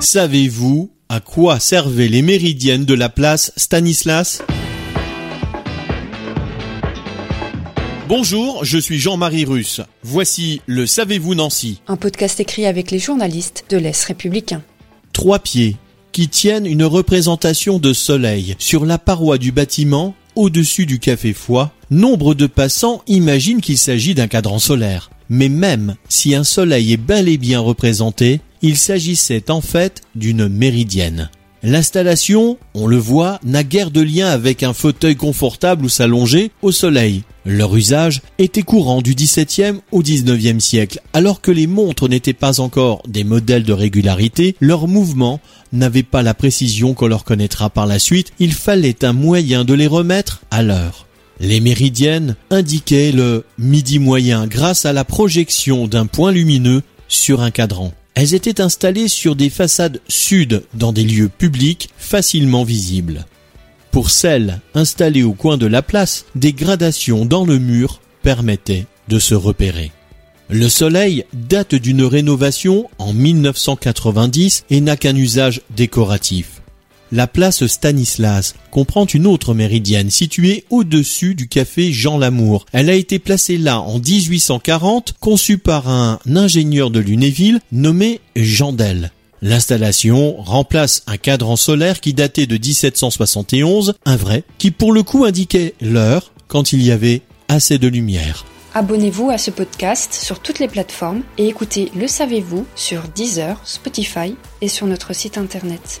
Savez-vous à quoi servaient les méridiennes de la place Stanislas? Bonjour, je suis Jean-Marie Russe. Voici le Savez-vous Nancy Un podcast écrit avec les journalistes de l'Est républicain. Trois pieds qui tiennent une représentation de soleil sur la paroi du bâtiment au-dessus du café Foy. Nombre de passants imaginent qu'il s'agit d'un cadran solaire. Mais même si un soleil est bel et bien représenté, il s'agissait en fait d'une méridienne. L'installation, on le voit, n'a guère de lien avec un fauteuil confortable ou s'allonger au soleil. Leur usage était courant du XVIIe au XIXe siècle, alors que les montres n'étaient pas encore des modèles de régularité, leurs mouvements n'avaient pas la précision qu'on leur connaîtra par la suite, il fallait un moyen de les remettre à l'heure. Les méridiennes indiquaient le midi moyen grâce à la projection d'un point lumineux sur un cadran. Elles étaient installées sur des façades sud dans des lieux publics facilement visibles. Pour celles installées au coin de la place, des gradations dans le mur permettaient de se repérer. Le soleil date d'une rénovation en 1990 et n'a qu'un usage décoratif. La place Stanislas comprend une autre méridienne située au-dessus du café Jean Lamour. Elle a été placée là en 1840, conçue par un ingénieur de Lunéville nommé Jandel. L'installation remplace un cadran solaire qui datait de 1771, un vrai, qui pour le coup indiquait l'heure quand il y avait assez de lumière. Abonnez-vous à ce podcast sur toutes les plateformes et écoutez Le Savez-vous sur Deezer, Spotify et sur notre site internet.